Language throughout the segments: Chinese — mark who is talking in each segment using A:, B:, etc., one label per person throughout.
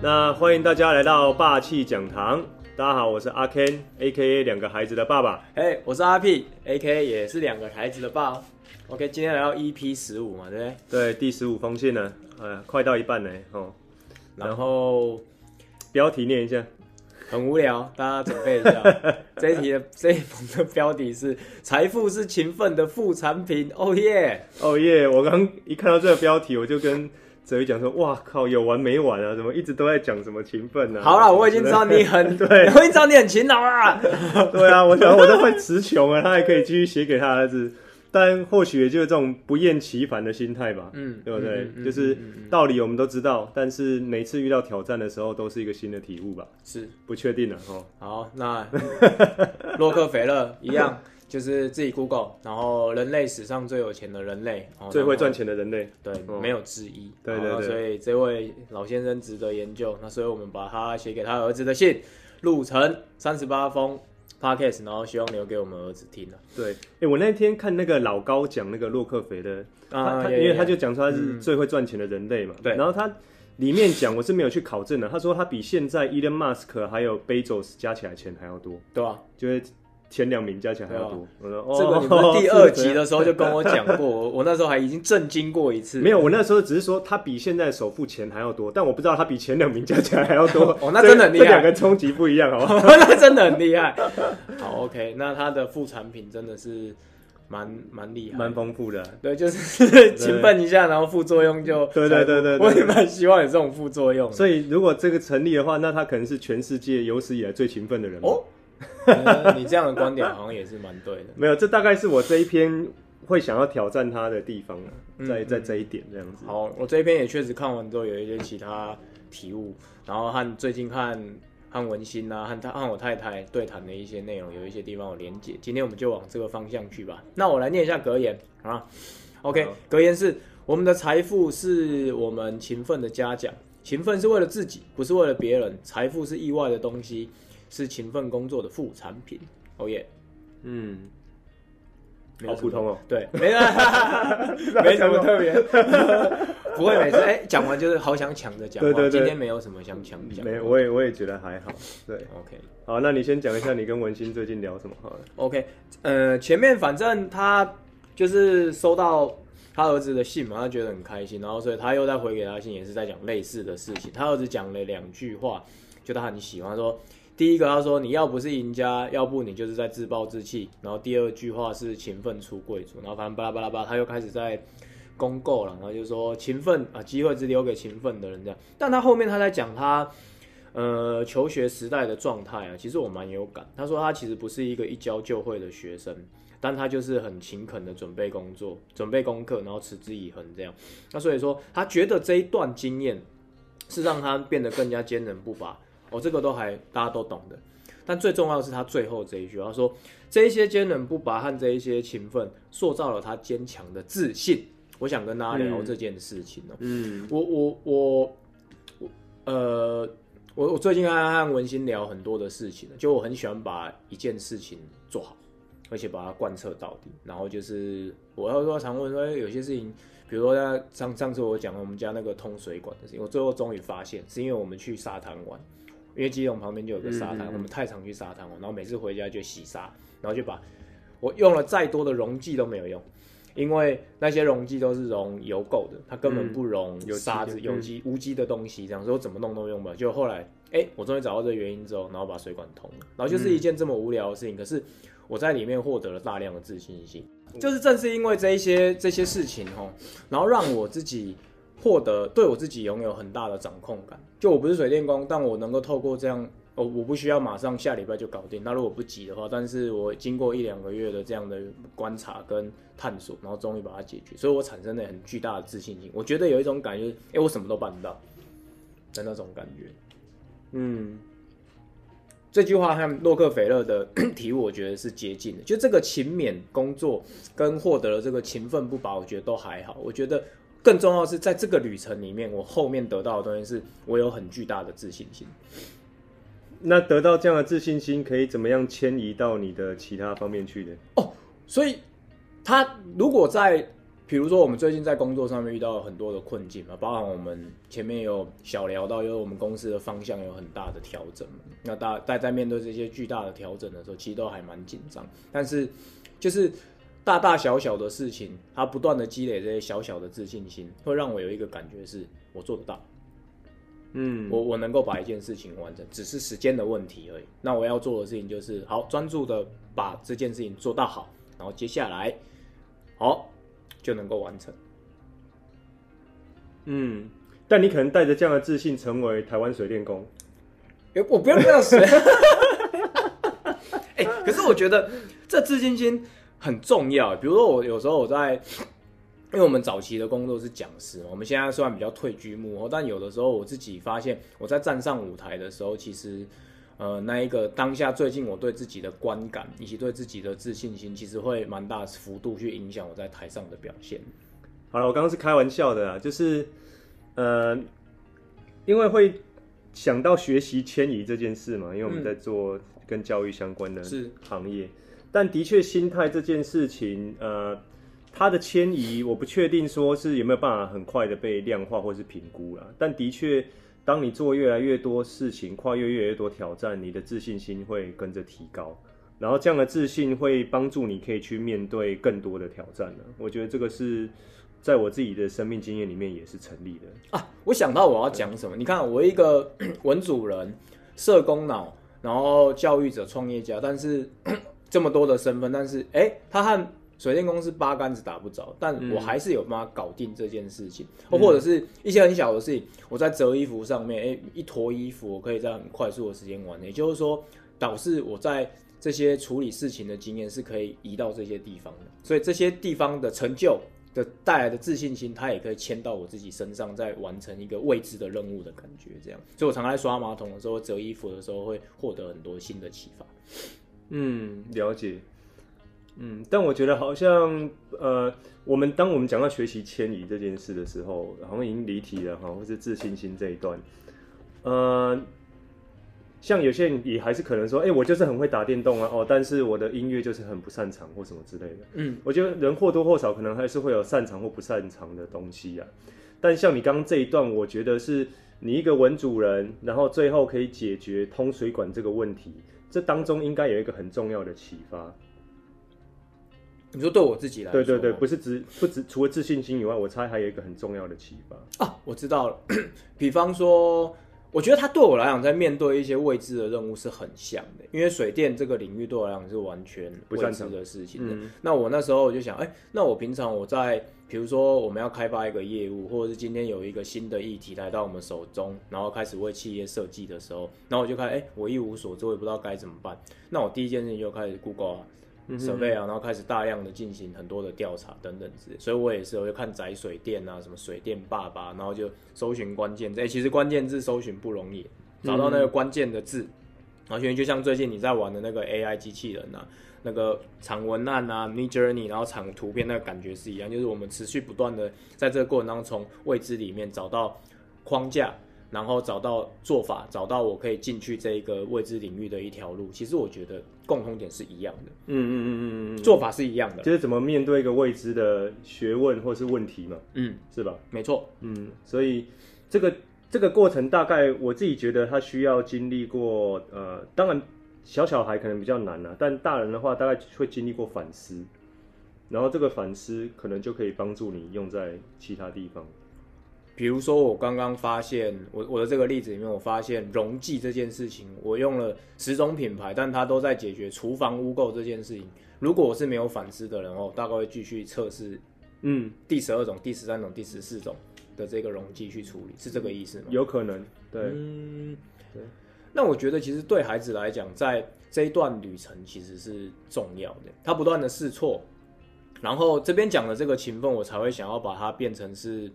A: 那欢迎大家来到霸气讲堂。大家好，我是阿 Ken，A.K.A 两个孩子的爸爸。
B: 哎我是阿 P，A.K.A 也是两个孩子的爸。OK，今天来到 EP 十五嘛，对不对？
A: 对，第十五封信呢，呃，快到一半呢哦。
B: 然后
A: 标题念一下，
B: 很无聊，大家准备一下。这一题的这一封的标题是“财富是勤奋的副产品”。哦耶，
A: 哦耶！我刚一看到这个标题，我就跟。所以讲说，哇靠，有完没完啊？怎么一直都在讲什么勤奋呢？
B: 好了，我已经知道你很
A: 对，
B: 我已经知道你很勤劳啦。
A: 对啊，我想我都快词穷了，他还可以继续写给他儿子，但或许也就是这种不厌其烦的心态吧。嗯，对不对？嗯嗯嗯、就是道理我们都知道，但是每次遇到挑战的时候，都是一个新的体悟吧。
B: 是，
A: 不确定了哦。
B: 好，那洛克菲勒一样。就是自己 Google，然后人类史上最有钱的人类，
A: 最会赚钱的人类，
B: 对，哦、没有之一。
A: 对对对，
B: 所以这位老先生值得研究。那所以我们把他写给他儿子的信录成三十八封 Podcast，然后希望留给我们儿子听了。
A: 对，哎、欸，我那天看那个老高讲那个洛克菲勒，啊，他因为他就讲说他是最会赚钱的人类嘛，对、嗯。然后他里面讲，我是没有去考证的，他说他比现在 Elon Musk 还有 Bezos 加起来钱还要多，
B: 对啊，
A: 就是。前两名加起来还要多。我说，
B: 这个你们第二集的时候就跟我讲过，我那时候还已经震惊过一次。
A: 没有，我那时候只是说他比现在首付钱还要多，但我不知道他比前两名加起来还要多。
B: 哦，那真的很厉害，
A: 这两个冲击不一样，好不好？
B: 那真的很厉害。好，OK，那他的副产品真的是蛮蛮厉害，
A: 蛮丰富的。
B: 对，就是勤奋一下，然后副作用就
A: 对对对对。
B: 我也蛮希望有这种副作用。
A: 所以如果这个成立的话，那他可能是全世界有史以来最勤奋的人
B: 哦。嗯、你这样的观点好像也是蛮对的。
A: 没有，这大概是我这一篇会想要挑战他的地方在在这一点这样子。
B: 好，我这一篇也确实看完之后有一些其他体悟，然后和最近看和文心啊，和他和我太太对谈的一些内容有一些地方有连结。今天我们就往这个方向去吧。那我来念一下格言啊。OK，格言是：我们的财富是我们勤奋的嘉奖，勤奋是为了自己，不是为了别人。财富是意外的东西。是勤奋工作的副产品，哦耶，
A: 嗯，好普通哦，
B: 对，没 了 没什么特别，不会每次哎讲完就是好想抢着讲，对对对，今天没有什么想抢讲，
A: 没，我也我也觉得还好，对
B: ，OK，
A: 好，那你先讲一下你跟文心最近聊什么好了
B: ，OK，呃，前面反正他就是收到他儿子的信嘛，他觉得很开心，然后所以他又再回给他信，也是在讲类似的事情，他儿子讲了两句话，就他很喜欢说。第一个他说，你要不是赢家，要不你就是在自暴自弃。然后第二句话是勤奋出贵族。然后反正巴拉巴拉巴拉，他又开始在公告了。然后就说勤奋啊，机会只留给勤奋的人这样。但他后面他在讲他呃求学时代的状态啊，其实我蛮有感。他说他其实不是一个一教就会的学生，但他就是很勤恳的准备工作、准备功课，然后持之以恒这样。那所以说他觉得这一段经验是让他变得更加坚韧不拔。哦，这个都还大家都懂的，但最重要的是他最后这一句，他说这一些坚韧不拔和这一些勤奋，塑造了他坚强的自信。我想跟大家聊这件事情哦。嗯，我我我我呃，我我最近跟和文心聊很多的事情，就我很喜欢把一件事情做好，而且把它贯彻到底。然后就是我要说常问说，有些事情，比如说上上次我讲我们家那个通水管的事情，我最后终于发现是因为我们去沙滩玩。因为基隆旁边就有个沙滩，我们太常去沙滩玩，然后每次回家就洗沙，然后就把我用了再多的溶剂都没有用，因为那些溶剂都是溶油垢的，它根本不溶有沙子、有机、无机的东西，这样说怎么弄都用不了。就后来，哎、欸，我终于找到这个原因之后，然后把水管通了，然后就是一件这么无聊的事情，可是我在里面获得了大量的自信心，就是正是因为这一些这些事情哦，然后让我自己。获得对我自己拥有很大的掌控感，就我不是水电工，但我能够透过这样，我我不需要马上下礼拜就搞定。那如果不急的话，但是我经过一两个月的这样的观察跟探索，然后终于把它解决，所以我产生了很巨大的自信心。我觉得有一种感觉，哎，我什么都办得到的那种感觉。嗯，这句话和洛克菲勒的 题，我觉得是接近的。就这个勤勉工作跟获得了这个勤奋不拔，我觉得都还好。我觉得。更重要的是，在这个旅程里面，我后面得到的东西是我有很巨大的自信心。
A: 那得到这样的自信心，可以怎么样迁移到你的其他方面去呢？
B: 哦，所以他如果在比如说我们最近在工作上面遇到很多的困境嘛，包含我们前面有小聊到，因为我们公司的方向有很大的调整，那大大在面对这些巨大的调整的时候，其实都还蛮紧张。但是就是大大小小的事情，他不断的积累这些小小的自信心，会让我有一个感觉是我做得到。嗯，我我能够把一件事情完成，只是时间的问题而已。那我要做的事情就是好专注的把这件事情做到好，然后接下来好就能够完成。
A: 嗯，但你可能带着这样的自信成为台湾水电工。
B: 欸，我不要这样水。哎、欸，可是我觉得这自信心很重要。比如说我有时候我在。因为我们早期的工作是讲师，我们现在虽然比较退居幕后，但有的时候我自己发现，我在站上舞台的时候，其实，呃，那一个当下最近我对自己的观感以及对自己的自信心，其实会蛮大幅度去影响我在台上的表现。
A: 好了，我刚刚是开玩笑的啊，就是，呃，因为会想到学习迁移这件事嘛，因为我们在做跟教育相关的行业，嗯、但的确心态这件事情，呃。它的迁移，我不确定说是有没有办法很快的被量化或是评估啦。但的确，当你做越来越多事情，跨越越来越多挑战，你的自信心会跟着提高。然后这样的自信会帮助你可以去面对更多的挑战呢。我觉得这个是在我自己的生命经验里面也是成立的
B: 啊。我想到我要讲什么，你看我一个 文主人、社工脑，然后教育者、创业家，但是这么多的身份，但是哎、欸，他和水电公司八竿子打不着，但我还是有办法搞定这件事情，或、嗯、或者是一些很小的事情，我在折衣服上面，哎、欸，一坨衣服我可以在很快速的时间完，也就是说，导致我在这些处理事情的经验是可以移到这些地方的，所以这些地方的成就的带来的自信心，它也可以迁到我自己身上，在完成一个未知的任务的感觉，这样，所以我常常在刷马桶的时候、折衣服的时候，会获得很多新的启发。
A: 嗯，了解。嗯，但我觉得好像，呃，我们当我们讲到学习迁移这件事的时候，好像已经离题了哈，或是自信心这一段，呃，像有些人也还是可能说，哎、欸，我就是很会打电动啊，哦，但是我的音乐就是很不擅长或什么之类的。嗯，我觉得人或多或少可能还是会有擅长或不擅长的东西啊。但像你刚刚这一段，我觉得是你一个文主人，然后最后可以解决通水管这个问题，这当中应该有一个很重要的启发。
B: 你说对我自己来说，
A: 对对对，不是只不只除了自信心以外，我猜还有一个很重要的启发
B: 啊，我知道了。比方说，我觉得他对我来讲，在面对一些未知的任务是很像的，因为水电这个领域对我来讲是完全未知的事情的。嗯、那我那时候我就想，哎、欸，那我平常我在，比如说我们要开发一个业务，或者是今天有一个新的议题来到我们手中，然后开始为企业设计的时候，然后我就开始，我一无所知，我也不知道该怎么办。那我第一件事情就开始 Google 啊。设备啊，然后开始大量的进行很多的调查等等之类，所以我也是，我就看宅水电啊，什么水电爸爸，然后就搜寻关键字。哎，其实关键字搜寻不容易，找到那个关键的字，完全就像最近你在玩的那个 AI 机器人啊，那个长文案啊，Midjourney，然后长图片，那个感觉是一样，就是我们持续不断的在这个过程当中，从未知里面找到框架。然后找到做法，找到我可以进去这一个未知领域的一条路。其实我觉得共同点是一样的，嗯嗯嗯嗯嗯，做法是一样的，
A: 就是怎么面对一个未知的学问或是问题嘛，
B: 嗯，
A: 是吧？
B: 没错，
A: 嗯，所以这个这个过程大概我自己觉得他需要经历过，呃，当然小小孩可能比较难啊，但大人的话大概会经历过反思，然后这个反思可能就可以帮助你用在其他地方。
B: 比如说，我刚刚发现，我我的这个例子里面，我发现溶剂这件事情，我用了十种品牌，但它都在解决厨房污垢这件事情。如果我是没有反思的人哦，大概会继续测试，嗯，第十二种、第十三种、第十四种的这个溶剂去处理，是这个意思吗？
A: 有可能，对，
B: 嗯，对。那我觉得，其实对孩子来讲，在这一段旅程其实是重要的，他不断的试错，然后这边讲的这个勤奋，我才会想要把它变成是。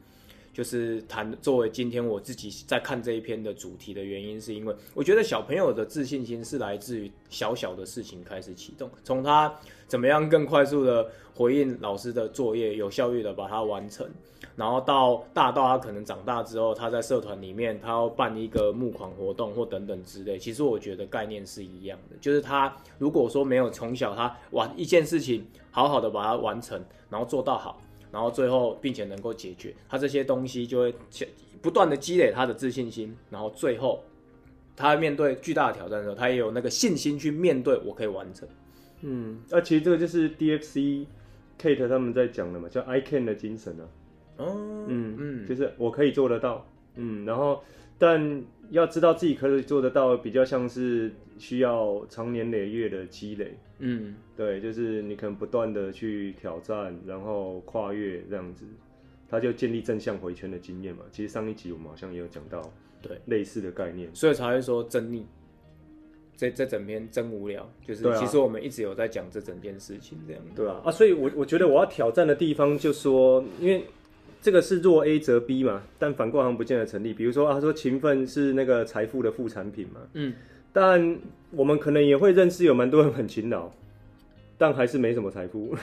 B: 就是谈作为今天我自己在看这一篇的主题的原因，是因为我觉得小朋友的自信心是来自于小小的事情开始启动，从他怎么样更快速的回应老师的作业，有效率的把它完成，然后到大到他可能长大之后，他在社团里面他要办一个募款活动或等等之类，其实我觉得概念是一样的，就是他如果说没有从小他完一件事情好好的把它完成，然后做到好。然后最后并且能够解决，他这些东西就会不断的积累他的自信心，然后最后他面对巨大的挑战的时候，他也有那个信心去面对，我可以完成。
A: 嗯，那、啊、其实这个就是 DFC Kate 他们在讲的嘛，叫 I can 的精神啊。哦，嗯嗯，就是我可以做得到，嗯，然后但要知道自己可以做得到，比较像是需要长年累月的积累。嗯，对，就是你可能不断的去挑战，然后跨越这样子，他就建立正向回圈的经验嘛。其实上一集我们好像也有讲到，对，类似的概念，
B: 所以才会说真腻。这这整篇真无聊，就是其实我们一直有在讲这整件事情这样。
A: 对啊，啊，所以我我觉得我要挑战的地方，就说因为这个是若 A 则 B 嘛，但反过来好像不见得成立。比如说啊，他说勤奋是那个财富的副产品嘛，嗯。但我们可能也会认识有蛮多人很勤劳，但还是没什么财富。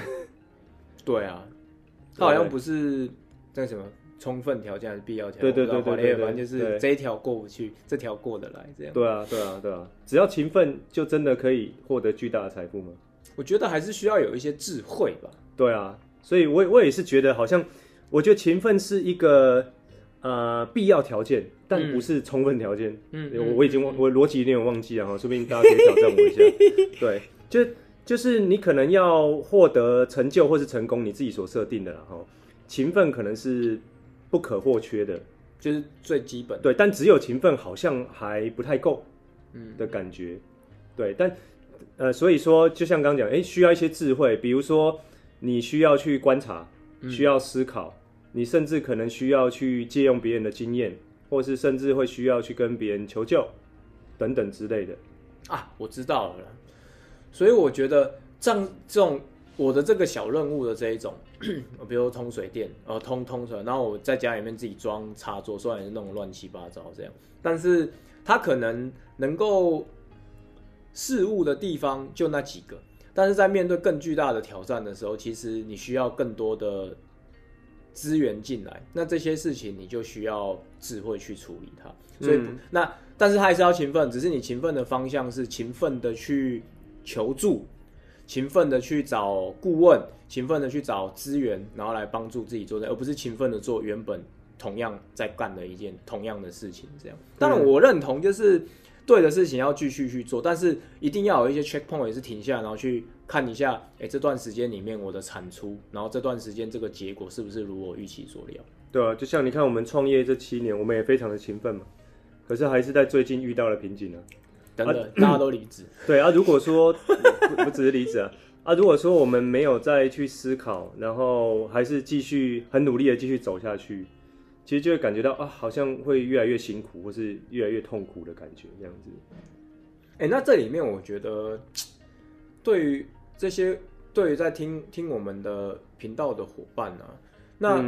B: 对啊，他好像不是那什么充分条件还是必要条件？
A: 对对对对，对，
B: 反正就是这一条过不去，这条过得来这样。
A: 对啊对啊对啊，只要勤奋就真的可以获得巨大的财富吗？
B: 我觉得还是需要有一些智慧吧。
A: 对啊，所以我我也是觉得好像，我觉得勤奋是一个。呃，必要条件，但不是充分条件。嗯，我我已经忘，我逻辑有点忘记了哈，说不定大家可以挑战我一下。对，就就是你可能要获得成就或是成功，你自己所设定的哈，勤奋可能是不可或缺的，
B: 就是最基本。
A: 对，但只有勤奋好像还不太够，嗯的感觉。嗯、对，但呃，所以说就像刚刚讲，哎、欸，需要一些智慧，比如说你需要去观察，需要思考。嗯你甚至可能需要去借用别人的经验，或是甚至会需要去跟别人求救，等等之类的。
B: 啊，我知道了。所以我觉得像这种我的这个小任务的这一种，比如说通水电，呃，通通出来，然后我在家里面自己装插座，虽然是弄乱七八糟这样，但是它可能能够事物的地方就那几个，但是在面对更巨大的挑战的时候，其实你需要更多的。资源进来，那这些事情你就需要智慧去处理它。所以，嗯、那但是他还是要勤奋，只是你勤奋的方向是勤奋的去求助，勤奋的去找顾问，勤奋的去找资源，然后来帮助自己做这，而不是勤奋的做原本同样在干的一件同样的事情。这样，当然我认同就是。对的事情要继续去做，但是一定要有一些 checkpoint，也是停下，然后去看一下，哎，这段时间里面我的产出，然后这段时间这个结果是不是如我预期所料？
A: 对啊，就像你看，我们创业这七年，我们也非常的勤奋嘛，可是还是在最近遇到了瓶颈啊。
B: 等等，啊、大家都离职。
A: 对啊，如果说不，不只是离职啊，啊，如果说我们没有再去思考，然后还是继续很努力的继续走下去。其实就会感觉到啊，好像会越来越辛苦，或是越来越痛苦的感觉，这样子。
B: 哎、欸，那这里面我觉得，对于这些对于在听听我们的频道的伙伴啊，那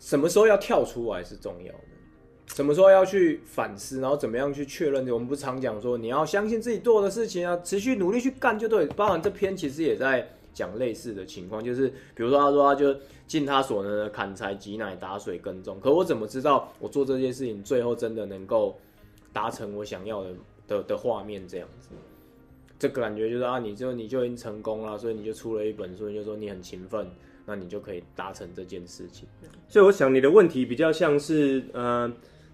B: 什么时候要跳出来是重要的？什么时候要去反思，然后怎么样去确认？我们不是常讲说，你要相信自己做的事情啊，持续努力去干就对。包含这篇其实也在。讲类似的情况，就是比如说，他说他就尽他所能的砍柴、挤奶、打水、耕种。可我怎么知道我做这些事情最后真的能够达成我想要的的的画面？这样子，这个感觉就是啊，你就你就已经成功了，所以你就出了一本书，你就说你很勤奋，那你就可以达成这件事情。
A: 所以我想你的问题比较像是，呃，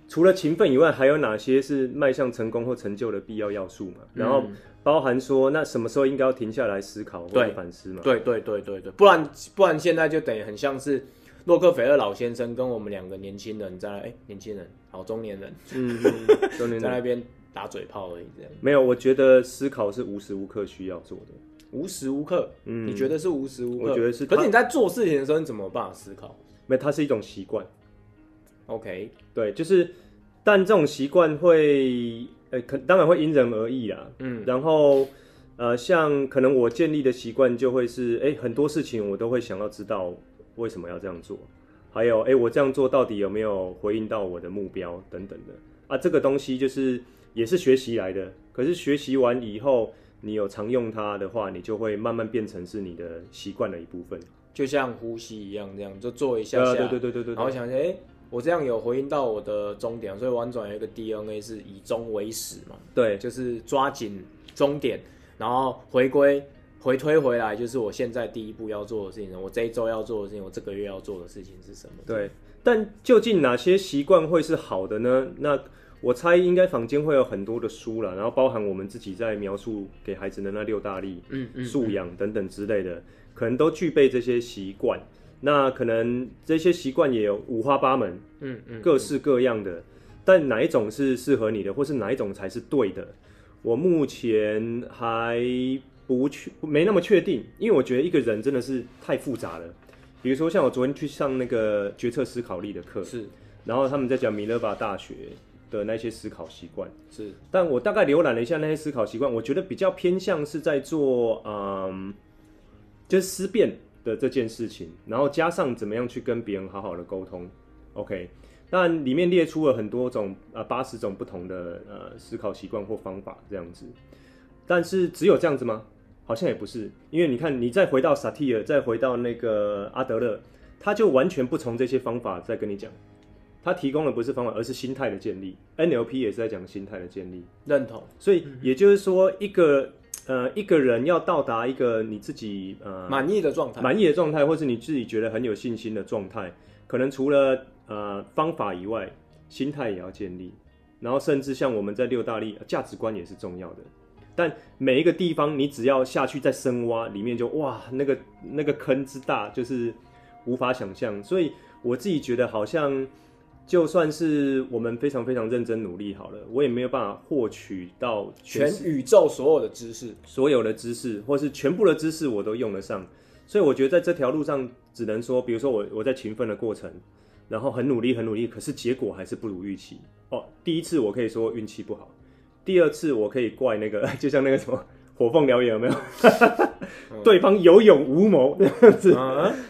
A: 除了勤奋以外，还有哪些是迈向成功或成就的必要要素嘛？然后。嗯包含说，那什么时候应该要停下来思考或者反思嘛？
B: 对对对对对，不然不然现在就等于很像是洛克菲勒老先生跟我们两个年轻人在哎、欸，年轻人好中年人，嗯，中年人 在那边打嘴炮而已，这样
A: 没有。我觉得思考是无时无刻需要做的，
B: 无时无刻，嗯，你觉得是无时无刻？
A: 我觉得是。
B: 可是你在做事情的时候，你怎么办法思考？
A: 没有，它是一种习惯。
B: OK，
A: 对，就是，但这种习惯会。可当然会因人而异啦，嗯，然后呃，像可能我建立的习惯就会是，哎，很多事情我都会想要知道为什么要这样做，还有，哎，我这样做到底有没有回应到我的目标等等的啊，这个东西就是也是学习来的，可是学习完以后，你有常用它的话，你就会慢慢变成是你的习惯的一部分，
B: 就像呼吸一样，这样就做一下下，
A: 对对对对对，
B: 然后想想，哎。我这样有回应到我的终点，所以玩转有一个 DNA 是以终为始嘛？
A: 对，
B: 就是抓紧终点，然后回归回推回来，就是我现在第一步要做的事情，我这一周要做的事情，我这个月要做的事情是什么？
A: 对，但究竟哪些习惯会是好的呢？那我猜应该坊间会有很多的书了，然后包含我们自己在描述给孩子的那六大力，嗯嗯，素养等等之类的，可能都具备这些习惯。那可能这些习惯也有五花八门，嗯嗯，各式各样的。但哪一种是适合你的，或是哪一种才是对的？我目前还不确，没那么确定，因为我觉得一个人真的是太复杂了。比如说，像我昨天去上那个决策思考力的课，是，然后他们在讲米勒巴大学的那些思考习惯，是。但我大概浏览了一下那些思考习惯，我觉得比较偏向是在做，嗯，就是思辨的这件事情，然后加上怎么样去跟别人好好的沟通。OK，但里面列出了很多种，呃，八十种不同的呃思考习惯或方法这样子。但是只有这样子吗？好像也不是，因为你看，你再回到萨提尔，再回到那个阿德勒，他就完全不从这些方法在跟你讲，他提供的不是方法，而是心态的建立。NLP 也是在讲心态的建立，
B: 认同。
A: 所以也就是说，一个呃一个人要到达一个你自己呃
B: 满意的状态，
A: 满意的状态，或是你自己觉得很有信心的状态，可能除了呃方法以外，心态也要建立，然后甚至像我们在六大力，价值观也是重要的。但每一个地方，你只要下去再深挖，里面就哇，那个那个坑之大，就是无法想象。所以我自己觉得，好像就算是我们非常非常认真努力好了，我也没有办法获取到
B: 全宇宙所有的知识，
A: 所有的知识，或是全部的知识我都用得上。所以我觉得在这条路上，只能说，比如说我我在勤奋的过程，然后很努力很努力，可是结果还是不如预期。哦，第一次我可以说运气不好。第二次我可以怪那个，就像那个什么 火凤燎原有没有？对方有勇无谋这样子，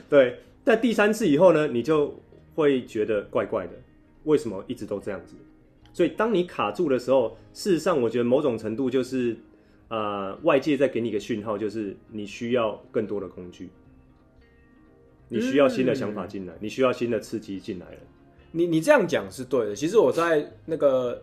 A: 对。但第三次以后呢，你就会觉得怪怪的，为什么一直都这样子？所以当你卡住的时候，事实上我觉得某种程度就是，呃，外界在给你一个讯号，就是你需要更多的工具，你需要新的想法进来，你需要新的刺激进来了。
B: 你你这样讲是对的。其实我在那个。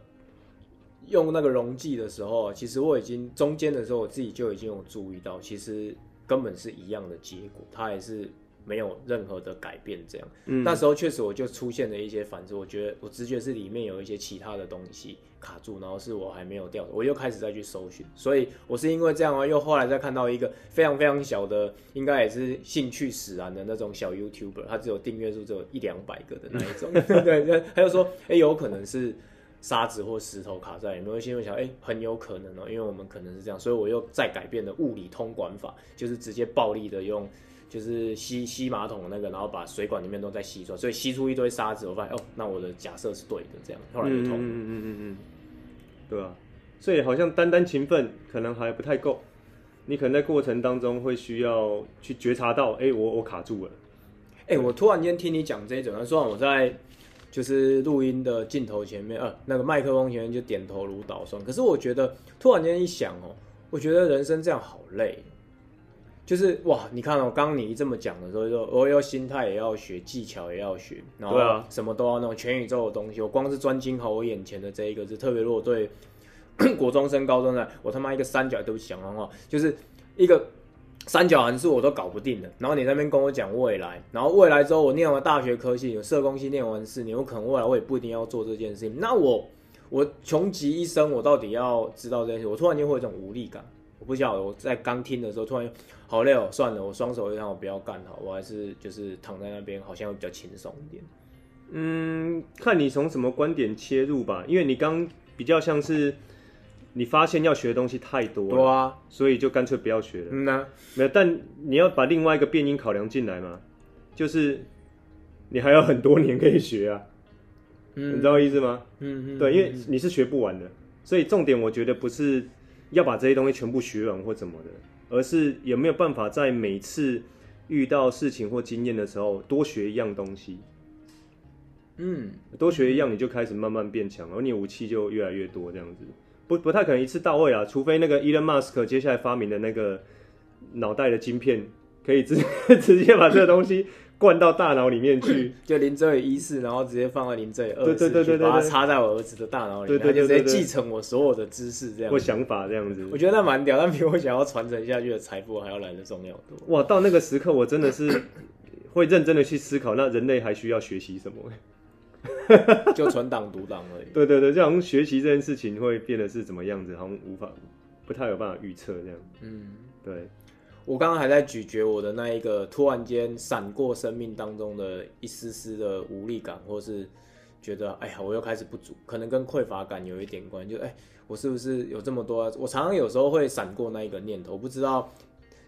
B: 用那个溶剂的时候，其实我已经中间的时候，我自己就已经有注意到，其实根本是一样的结果，它也是没有任何的改变。这样，嗯，那时候确实我就出现了一些反思，我觉得我直觉是里面有一些其他的东西卡住，然后是我还没有掉，我又开始再去搜寻。所以我是因为这样啊，又后来再看到一个非常非常小的，应该也是兴趣使然的那种小 YouTuber，他只有订阅数只有一两百个的那一种，对 对，他就说，哎、欸，有可能是。沙子或石头卡在里面，有没有心里想，哎、欸，很有可能哦、喔，因为我们可能是这样，所以我又再改变了物理通管法，就是直接暴力的用，就是吸吸马桶那个，然后把水管里面都再吸出来，所以吸出一堆沙子，我发现哦，那我的假设是对的，这样后来就通了。嗯嗯嗯嗯嗯，
A: 对啊，所以好像单单勤奋可能还不太够，你可能在过程当中会需要去觉察到，哎、欸，我我卡住了。
B: 哎、欸，我突然间听你讲这一种，虽然我在。就是录音的镜头前面，呃，那个麦克风前面就点头如捣蒜。可是我觉得，突然间一想哦，我觉得人生这样好累。就是哇，你看哦，刚刚你这么讲的时候，说我要心态也要学，技巧也要学，然后什么都要弄，全宇宙的东西。我光是专精好我眼前的这一个字，特别如果对 国中生、高中生，我他妈一个三角都想的话，就是一个。三角函数我都搞不定的，然后你那边跟我讲未来，然后未来之后我念完大学科系，有社工系念完四年，我可能未来我也不一定要做这件事情。那我我穷极一生，我到底要知道这件事？我突然间会有一种无力感。我不晓得我在刚听的时候突然好累哦，算了，我双手让，我不要干好，我还是就是躺在那边，好像会比较轻松一点。
A: 嗯，看你从什么观点切入吧，因为你刚比较像是。你发现要学的东西太多了，多啊，所以就干脆不要学了。嗯呐、啊，没有，但你要把另外一个变音考量进来嘛，就是你还有很多年可以学啊，嗯，你知道意思吗？嗯嗯，对，因为你是学不完的，所以重点我觉得不是要把这些东西全部学完或怎么的，而是有没有办法在每次遇到事情或经验的时候多学一样东西。嗯，多学一样，你就开始慢慢变强，而你武器就越来越多，这样子。不不太可能一次到位啊，除非那个 Elon Musk 接下来发明的那个脑袋的晶片，可以直 直接把这个东西灌到大脑里面去，
B: 就林哲宇一世，然后直接放到林哲宇二世，对对对对，把它插在我儿子的大脑里，对对对，就直接继承我所有的知识这样，
A: 或想法这样子。
B: 我觉得那蛮屌，但比我想要传承下去的财富还要来的重要多。
A: 哇，到那个时刻，我真的是会认真的去思考，那人类还需要学习什么？
B: 就存档读档而已。
A: 对对对，就好像学习这件事情会变得是怎么样子，好像无法不太有办法预测这样。嗯，对。
B: 我刚刚还在咀嚼我的那一个突然间闪过生命当中的一丝丝的无力感，或是觉得哎呀，我又开始不足，可能跟匮乏感有一点关系。就哎，我是不是有这么多？我常常有时候会闪过那一个念头，不知道。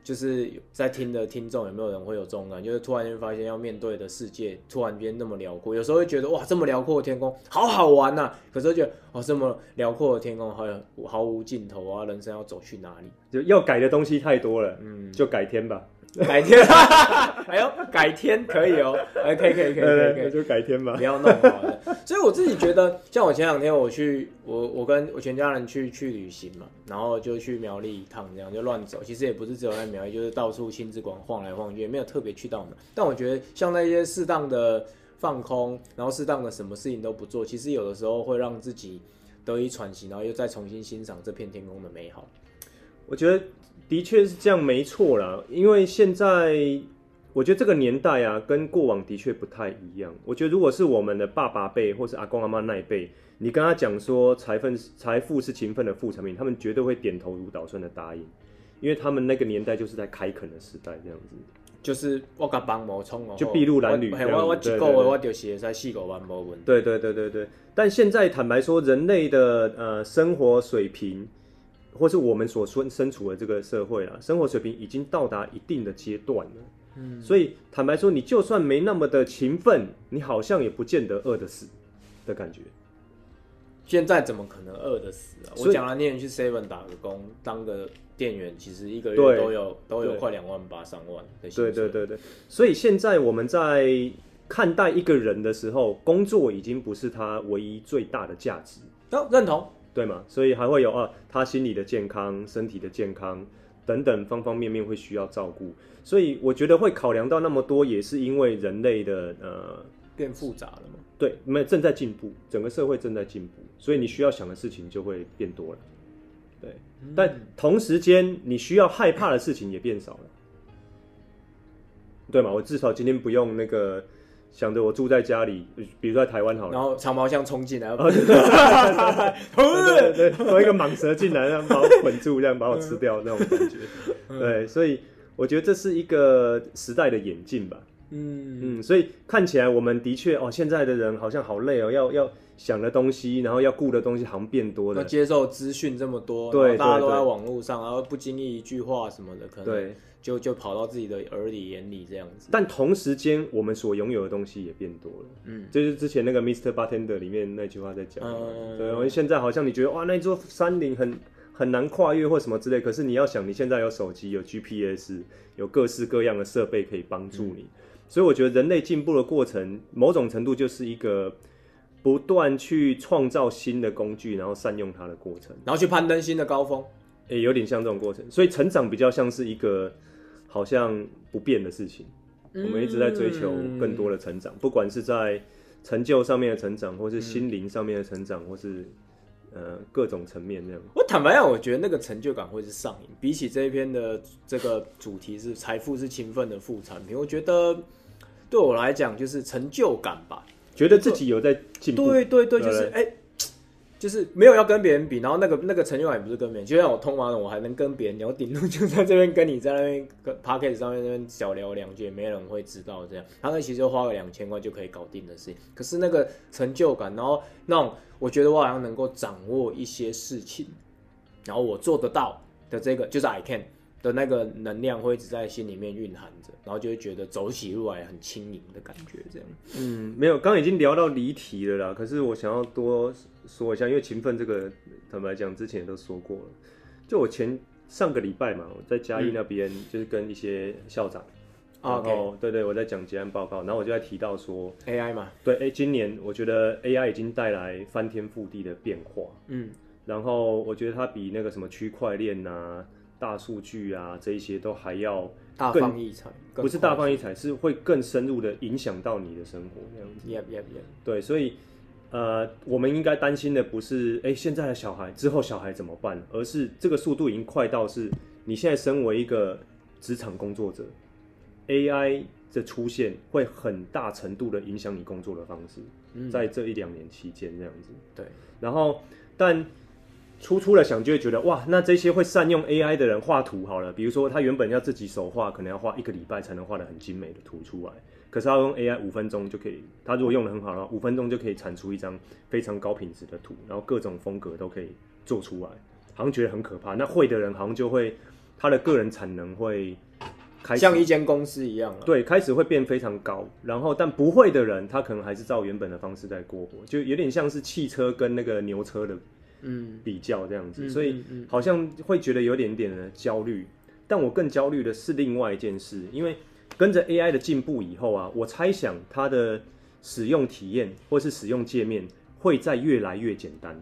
B: 就是在听的听众有没有人会有这种感觉？就是突然间发现要面对的世界突然间那么辽阔，有时候会觉得哇，这么辽阔的天空好好玩呐、啊，可是觉得哦，这么辽阔的天空好像毫无尽头啊，人生要走去哪里？
A: 就要改的东西太多了，嗯，就改天吧。
B: 改天，哎呦，改天可以哦，哎，可以可以可以可以，可以
A: 就改天吧，
B: 不要弄好了。所以我自己觉得，像我前两天我去，我我跟我全家人去去旅行嘛，然后就去苗栗一趟，这样就乱走。其实也不是只有在苗栗，就是到处亲子馆晃来晃去，也没有特别去到哪。但我觉得，像那些适当的放空，然后适当的什么事情都不做，其实有的时候会让自己得以喘息，然后又再重新欣赏这片天空的美好。
A: 我觉得。的确是这样，没错啦。因为现在我觉得这个年代啊，跟过往的确不太一样。我觉得如果是我们的爸爸辈或是阿公阿妈那一辈，你跟他讲说财富财富是勤奋的副产品，他们绝对会点头如捣蒜的答应，因为他们那个年代就是在开垦的时代，这样子。
B: 就是我甲帮无冲哦，
A: 就筚路蓝缕。
B: 我我一个月我就是会使四五万无问题。
A: 对对对对对。但现在坦白说，人类的呃生活水平。或是我们所身身处的这个社会啊，生活水平已经到达一定的阶段了。嗯，所以坦白说，你就算没那么的勤奋，你好像也不见得饿得死的感觉。
B: 现在怎么可能饿得死啊？我讲了，你去 Seven 打个工，当个店员，其实一个月都有都有快两万八三万的薪水。
A: 对对对对，所以现在我们在看待一个人的时候，工作已经不是他唯一最大的价值。
B: 都认同。
A: 对嘛？所以还会有啊，他心理的健康、身体的健康等等方方面面会需要照顾。所以我觉得会考量到那么多，也是因为人类的呃
B: 变复杂了嘛。
A: 对，没有正在进步，整个社会正在进步，所以你需要想的事情就会变多了。对，嗯、但同时间你需要害怕的事情也变少了，对嘛？我至少今天不用那个。想着我住在家里，比如说在台湾好了，
B: 然后长毛象冲
A: 进来，对对一个蟒蛇进来，然后把我捆住，这样把我吃掉那种感觉。对，所以我觉得这是一个时代的演进吧。嗯嗯，所以看起来我们的确哦，现在的人好像好累哦，要要想的东西，然后要顾的东西好像变多了，
B: 要接受资讯这么多，对，大家都在网络上，然后不经意一句话什么的，可能对。就就跑到自己的耳里眼里这样子，
A: 但同时间我们所拥有的东西也变多了。嗯，就是之前那个 Mr. Bartender 里面那句话在讲。嗯，对，现在好像你觉得哇，那座山林很很难跨越或什么之类，可是你要想，你现在有手机，有 GPS，有各式各样的设备可以帮助你。嗯，所以我觉得人类进步的过程，某种程度就是一个不断去创造新的工具，然后善用它的过程，
B: 然后去攀登新的高峰。
A: 诶，有点像这种过程，所以成长比较像是一个。好像不变的事情，我们一直在追求更多的成长，嗯、不管是在成就上面的成长，或是心灵上面的成长，嗯、或是呃各种层面这样。
B: 我坦白讲，我觉得那个成就感会是上瘾。比起这一篇的这个主题是财富是勤奋的副产品，我觉得对我来讲就是成就感吧，
A: 觉得自己有在进步。
B: 对对对，就是哎。欸就是没有要跟别人比，然后那个那个成就感也不是跟别人，就像我通完了，我还能跟别人聊，顶多就在这边跟你在那边跟 podcast 上面那边小聊两句，没人会知道这样。他那其实就花个两千块就可以搞定的事情，可是那个成就感，然后那种我觉得我好像能够掌握一些事情，然后我做得到的这个就是 I can。的那个能量会一直在心里面蕴含着，然后就会觉得走起路来很轻盈的感觉，这样。
A: 嗯，没有，刚刚已经聊到离题了啦。可是我想要多说一下，因为勤奋这个，坦白讲，之前也都说过了。就我前上个礼拜嘛，我在嘉义那边，就是跟一些校长，嗯、然后.对对，我在讲结案报告，然后我就在提到说
B: AI 嘛，
A: 对，哎，今年我觉得 AI 已经带来翻天覆地的变化，嗯，然后我觉得它比那个什么区块链呐。大数据啊这一些都还要
B: 大放异彩，
A: 不是大放异彩，是会更深入的影响到你的生活这样子。
B: Yep, yep, yep.
A: 对，所以呃，我们应该担心的不是哎、欸、现在的小孩之后小孩怎么办，而是这个速度已经快到是你现在身为一个职场工作者，AI 的出现会很大程度的影响你工作的方式。在这一两年期间这样子，
B: 对，
A: 然后但初初的想就会觉得哇，那这些会善用 AI 的人画图好了，比如说他原本要自己手画，可能要画一个礼拜才能画得很精美的图出来，可是他用 AI 五分钟就可以，他如果用的很好的话，五分钟就可以产出一张非常高品质的图，然后各种风格都可以做出来，好像觉得很可怕。那会的人好像就会他的个人产能会。
B: 开像一间公司一样，
A: 对，开始会变非常高，然后但不会的人，他可能还是照原本的方式在过活，就有点像是汽车跟那个牛车的嗯比较这样子，嗯、所以好像会觉得有点点的焦虑。但我更焦虑的是另外一件事，因为跟着 AI 的进步以后啊，我猜想它的使用体验或是使用界面会再越来越简单。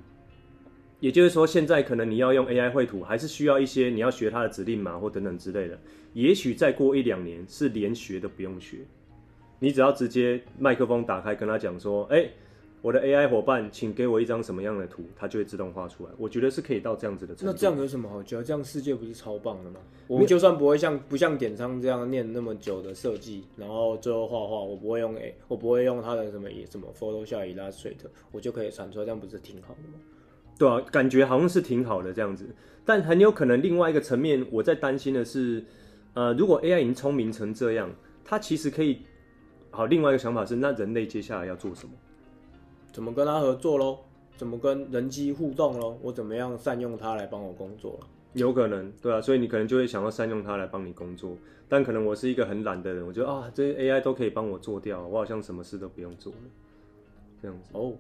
A: 也就是说，现在可能你要用 AI 绘图，还是需要一些你要学它的指令码或等等之类的。也许再过一两年，是连学都不用学，你只要直接麦克风打开，跟他讲说：“哎、欸，我的 AI 伙伴，请给我一张什么样的图，它就会自动画出来。”我觉得是可以到这样子的程度。
B: 那这样有什么好教？这样世界不是超棒的吗？我们就算不会像不像点仓这样念那么久的设计，然后最后画画，我不会用 A，我不会用它的什么什么 Photoshop、Illustrator，我就可以产出来，这样不是挺好的吗？
A: 对啊，感觉好像是挺好的这样子，但很有可能另外一个层面，我在担心的是，呃，如果 AI 已经聪明成这样，它其实可以，好，另外一个想法是，那人类接下来要做什么？
B: 怎么跟他合作喽？怎么跟人机互动喽？我怎么样善用它来帮我工作？
A: 有可能，对啊，所以你可能就会想要善用它来帮你工作，但可能我是一个很懒的人，我觉得啊，这些 AI 都可以帮我做掉，我好像什么事都不用做了，这样子哦，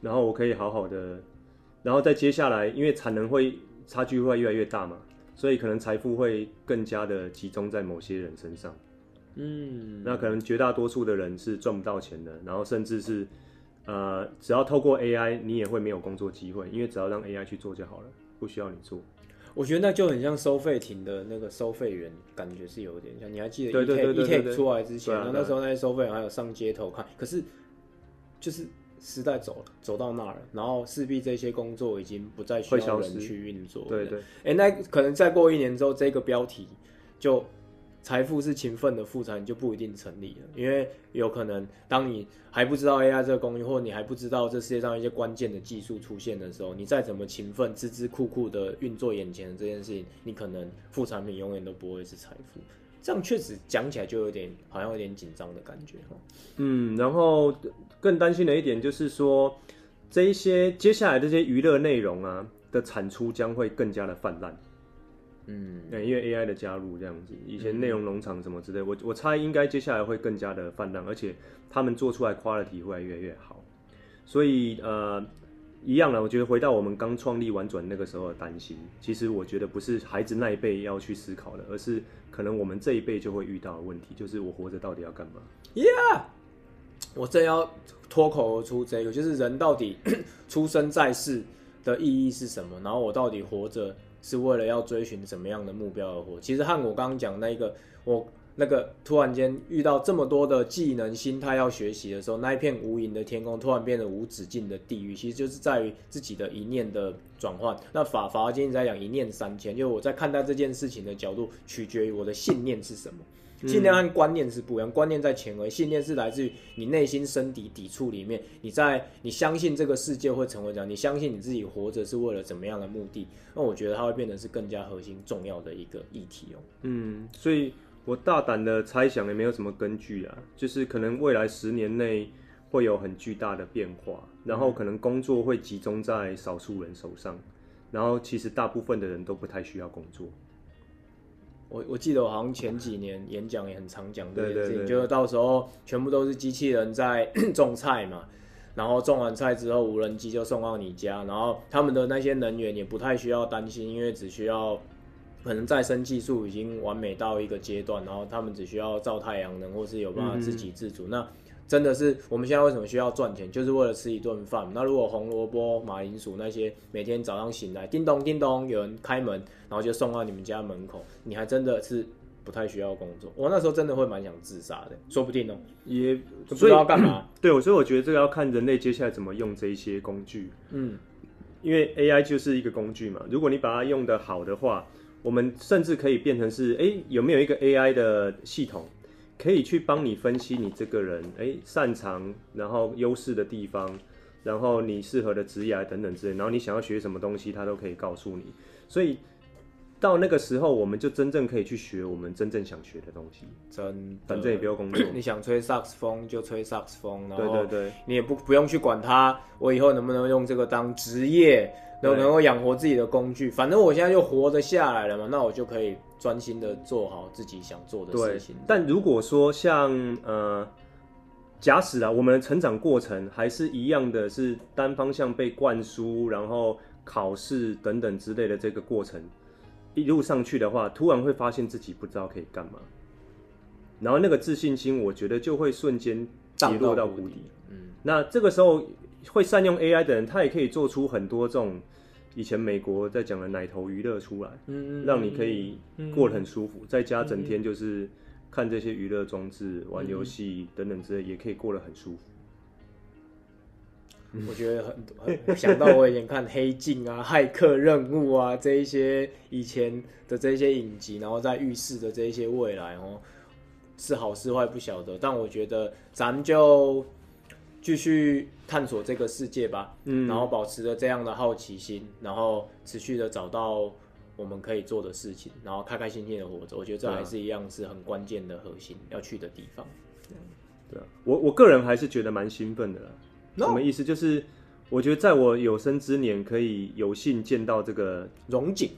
A: 然后我可以好好的。然后再接下来，因为产能会差距会越来越大嘛，所以可能财富会更加的集中在某些人身上。嗯，那可能绝大多数的人是赚不到钱的，然后甚至是呃，只要透过 AI，你也会没有工作机会，因为只要让 AI 去做就好了，不需要你做。
B: 我觉得那就很像收费亭的那个收费员，感觉是有点像。你还记得 eTape 出来之前，啊、那时候那些收费员还有上街头看，可是就是。时代走了，走到那儿了，然后势必这些工作已经不再需要人去运作。
A: 对对，
B: 哎、欸，那可能再过一年之后，这个标题就“财富是勤奋的副产”就不一定成立了，因为有可能当你还不知道 AI 这个工具，或你还不知道这世界上一些关键的技术出现的时候，你再怎么勤奋、孜孜酷酷的运作眼前的这件事情，你可能副产品永远都不会是财富。这样确实讲起来就有点好像有点紧张的感觉。
A: 嗯，然后更担心的一点就是说，这一些接下来这些娱乐内容啊的产出将会更加的泛滥。嗯，因为 AI 的加入这样子，以前内容农场什么之类，我我猜应该接下来会更加的泛滥，而且他们做出来 quality 会越来越好。所以呃。一样了，我觉得回到我们刚创立玩转那个时候的担心，其实我觉得不是孩子那一辈要去思考的，而是可能我们这一辈就会遇到的问题，就是我活着到底要干嘛
B: ？Yeah，我正要脱口而出这个，就是人到底 出生在世的意义是什么？然后我到底活着是为了要追寻什么样的目标而活？其实和我刚刚讲那个我。那个突然间遇到这么多的技能、心态要学习的时候，那一片无垠的天空突然变得无止境的地狱，其实就是在于自己的一念的转换。那法法华经在讲一念三千，就是我在看待这件事情的角度，取决于我的信念是什么。信念和观念是不一样，观念在前额，信念是来自于你内心深底抵触里面，你在你相信这个世界会成为这样，你相信你自己活着是为了怎么样的目的？那我觉得它会变得是更加核心重要的一个议题哦。
A: 嗯，所以。我大胆的猜想，也没有什么根据啊，就是可能未来十年内会有很巨大的变化，然后可能工作会集中在少数人手上，然后其实大部分的人都不太需要工作。
B: 我我记得我好像前几年演讲也很常讲这件事情，就是到时候全部都是机器人在 种菜嘛，然后种完菜之后无人机就送到你家，然后他们的那些能源也不太需要担心，因为只需要。可能再生技术已经完美到一个阶段，然后他们只需要照太阳能，或是有办法自给自足。嗯、那真的是我们现在为什么需要赚钱，就是为了吃一顿饭。那如果红萝卜、马铃薯那些每天早上醒来，叮咚叮咚有人开门，然后就送到你们家门口，你还真的是不太需要工作。我那时候真的会蛮想自杀的，说不定哦、喔，
A: 也
B: 不知道要干嘛。
A: 对，所以我觉得这个要看人类接下来怎么用这一些工具。嗯，因为 AI 就是一个工具嘛，如果你把它用得好的话，我们甚至可以变成是，哎、欸，有没有一个 AI 的系统？可以去帮你分析你这个人，哎，擅长，然后优势的地方，然后你适合的职业等等之类，然后你想要学什么东西，他都可以告诉你。所以到那个时候，我们就真正可以去学我们真正想学的东西。
B: 真，
A: 反正也不用工作。
B: 你想吹萨克斯风就吹萨克斯风，然后
A: 对对对，
B: 你也不不用去管它，我以后能不能用这个当职业，能能够养活自己的工具。反正我现在就活得下来了嘛，那我就可以。专心的做好自己想做的事情。
A: 但如果说像呃，假使啊，我们的成长过程还是一样的是单方向被灌输，然后考试等等之类的这个过程一路上去的话，突然会发现自己不知道可以干嘛，然后那个自信心，我觉得就会瞬间跌落到谷底。嗯，那这个时候会善用 AI 的人，他也可以做出很多这种。以前美国在讲的奶头娱乐出来，嗯，让你可以过得很舒服，在家整天就是看这些娱乐装置、玩游戏等等之类，也可以过得很舒服。
B: 我觉得很很想到我以前看《黑镜》啊、《骇客任务》啊这一些以前的这些影集，然后在预示的这一些未来哦，是好是坏不晓得，但我觉得咱们就。继续探索这个世界吧，嗯，然后保持着这样的好奇心，然后持续的找到我们可以做的事情，然后开开心心的活着。我觉得这还是一样是很关键的核心要去的地方。
A: 对啊，我我个人还是觉得蛮兴奋的啦。什么意思？就是我觉得在我有生之年可以有幸见到这个
B: 荣景，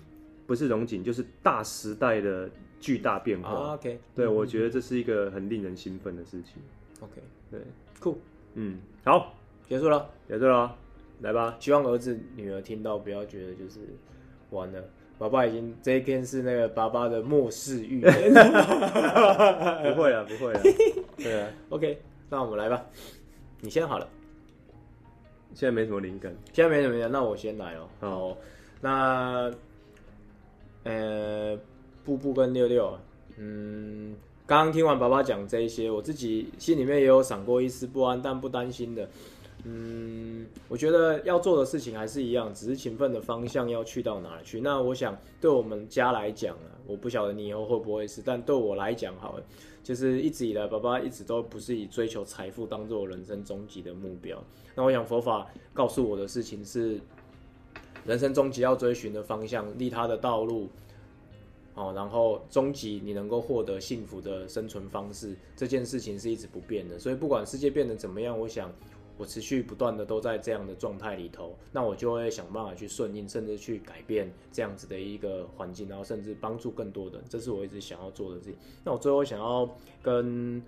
A: 不是荣景，就是大时代的巨大变化。
B: Oh, OK，
A: 对，我觉得这是一个很令人兴奋的事情。
B: OK，
A: 对，
B: 酷。
A: 嗯，好，
B: 结束了，
A: 结束了，来吧。
B: 希望儿子女儿听到，不要觉得就是完了。爸爸已经这一篇是那个爸爸的末世预言。
A: 不会啊，不会啊。对啊，
B: OK，那我们来吧。你先好了。
A: 现在没什么灵感。
B: 现在没什么灵感，那我先来哦。好，那呃，布布跟六六，嗯。刚刚听完爸爸讲这一些，我自己心里面也有闪过一丝不安，但不担心的。嗯，我觉得要做的事情还是一样，只是勤奋的方向要去到哪里去。那我想对我们家来讲啊，我不晓得你以后会不会是，但对我来讲，好了，就是一直以来，爸爸一直都不是以追求财富当做人生终极的目标。那我想佛法告诉我的事情是，人生终极要追寻的方向，利他的道路。哦，然后终极你能够获得幸福的生存方式，这件事情是一直不变的。所以不管世界变得怎么样，我想我持续不断的都在这样的状态里头，那我就会想办法去顺应，甚至去改变这样子的一个环境，然后甚至帮助更多的人，这是我一直想要做的事情。那我最后想要跟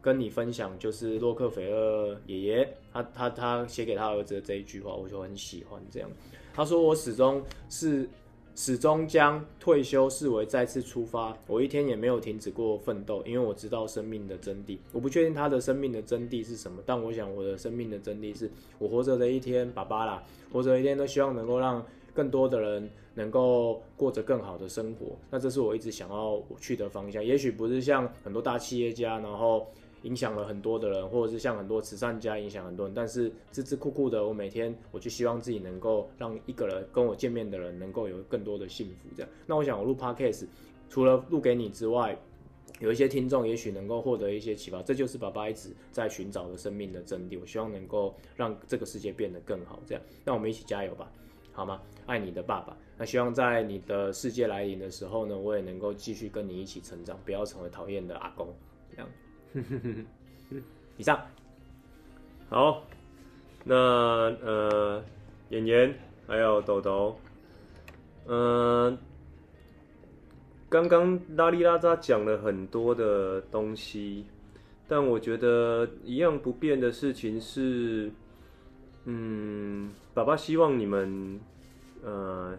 B: 跟你分享，就是洛克菲勒爷爷他他他写给他儿子的这一句话，我就很喜欢这样。他说：“我始终是。”始终将退休视为再次出发。我一天也没有停止过奋斗，因为我知道生命的真谛。我不确定他的生命的真谛是什么，但我想我的生命的真谛是我活着的一天，爸爸啦，活着一天都希望能够让更多的人能够过着更好的生活。那这是我一直想要去的方向。也许不是像很多大企业家，然后。影响了很多的人，或者是像很多慈善家影响很多人，但是孜孜酷酷的，我每天我就希望自己能够让一个人跟我见面的人能够有更多的幸福。这样，那我想我录 Podcast 除了录给你之外，有一些听众也许能够获得一些启发。这就是爸爸一直在寻找的生命的真谛。我希望能够让这个世界变得更好。这样，那我们一起加油吧，好吗？爱你的爸爸。那希望在你的世界来临的时候呢，我也能够继续跟你一起成长，不要成为讨厌的阿公。这样。以上，
A: 好，那呃，妍妍还有豆豆，嗯，刚刚拉里拉扎讲了很多的东西，但我觉得一样不变的事情是，嗯，爸爸希望你们，呃，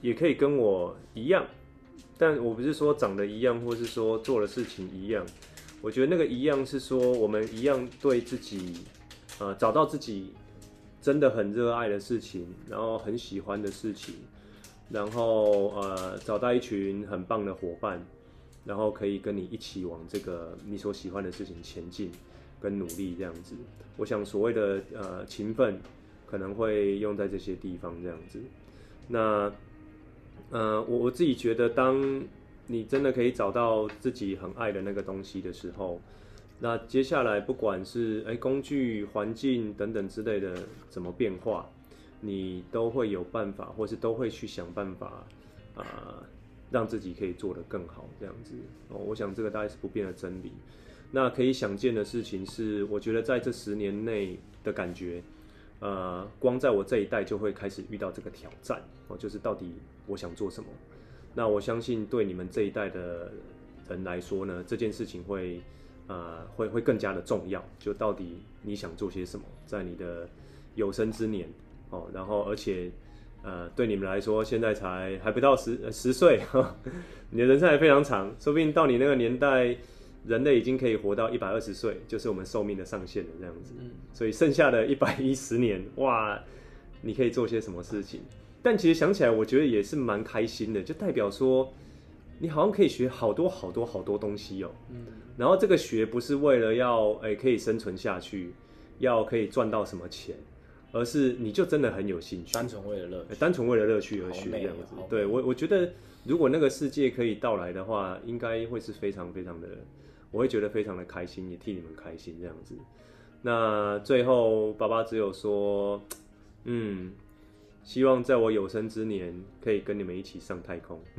A: 也可以跟我一样。但我不是说长得一样，或是说做的事情一样。我觉得那个一样是说，我们一样对自己，呃，找到自己真的很热爱的事情，然后很喜欢的事情，然后呃，找到一群很棒的伙伴，然后可以跟你一起往这个你所喜欢的事情前进跟努力这样子。我想所谓的呃勤奋，可能会用在这些地方这样子。那呃，我我自己觉得当。你真的可以找到自己很爱的那个东西的时候，那接下来不管是诶工具、环境等等之类的怎么变化，你都会有办法，或是都会去想办法啊、呃，让自己可以做得更好这样子。哦，我想这个大概是不变的真理。那可以想见的事情是，我觉得在这十年内的感觉，呃，光在我这一代就会开始遇到这个挑战哦，就是到底我想做什么。那我相信，对你们这一代的人来说呢，这件事情会，呃，会会更加的重要。就到底你想做些什么，在你的有生之年，哦，然后而且，呃，对你们来说，现在才还不到十十岁，你的人生还非常长，说不定到你那个年代，人类已经可以活到一百二十岁，就是我们寿命的上限了，这样子。所以剩下的一百一十年，哇，你可以做些什么事情？但其实想起来，我觉得也是蛮开心的，就代表说，你好像可以学好多好多好多东西哦。嗯。然后这个学不是为了要诶可以生存下去，要可以赚到什么钱，而是你就真的很有兴趣，
B: 单纯为了乐，
A: 单纯为了乐趣而学这样子。对我，我觉得如果那个世界可以到来的话，应该会是非常非常的，我会觉得非常的开心，也替你们开心这样子。那最后，爸爸只有说，嗯。希望在我有生之年可以跟你们一起上太空。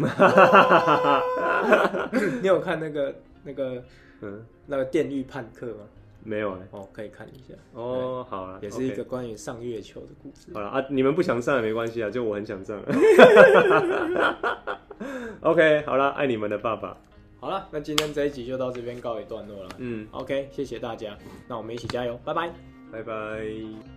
B: 你有看那个那个嗯那个《电驭叛客》吗？
A: 没有哎、欸。
B: 哦，可以看一下。
A: 哦，好了，
B: 也是一个关于上月球的故事。
A: 好了啊，你们不想上也没关系啊，就我很想上。OK，好了，爱你们的爸爸。
B: 好了，那今天这一集就到这边告一段落了。嗯，OK，谢谢大家，那我们一起加油，拜拜，
A: 拜拜。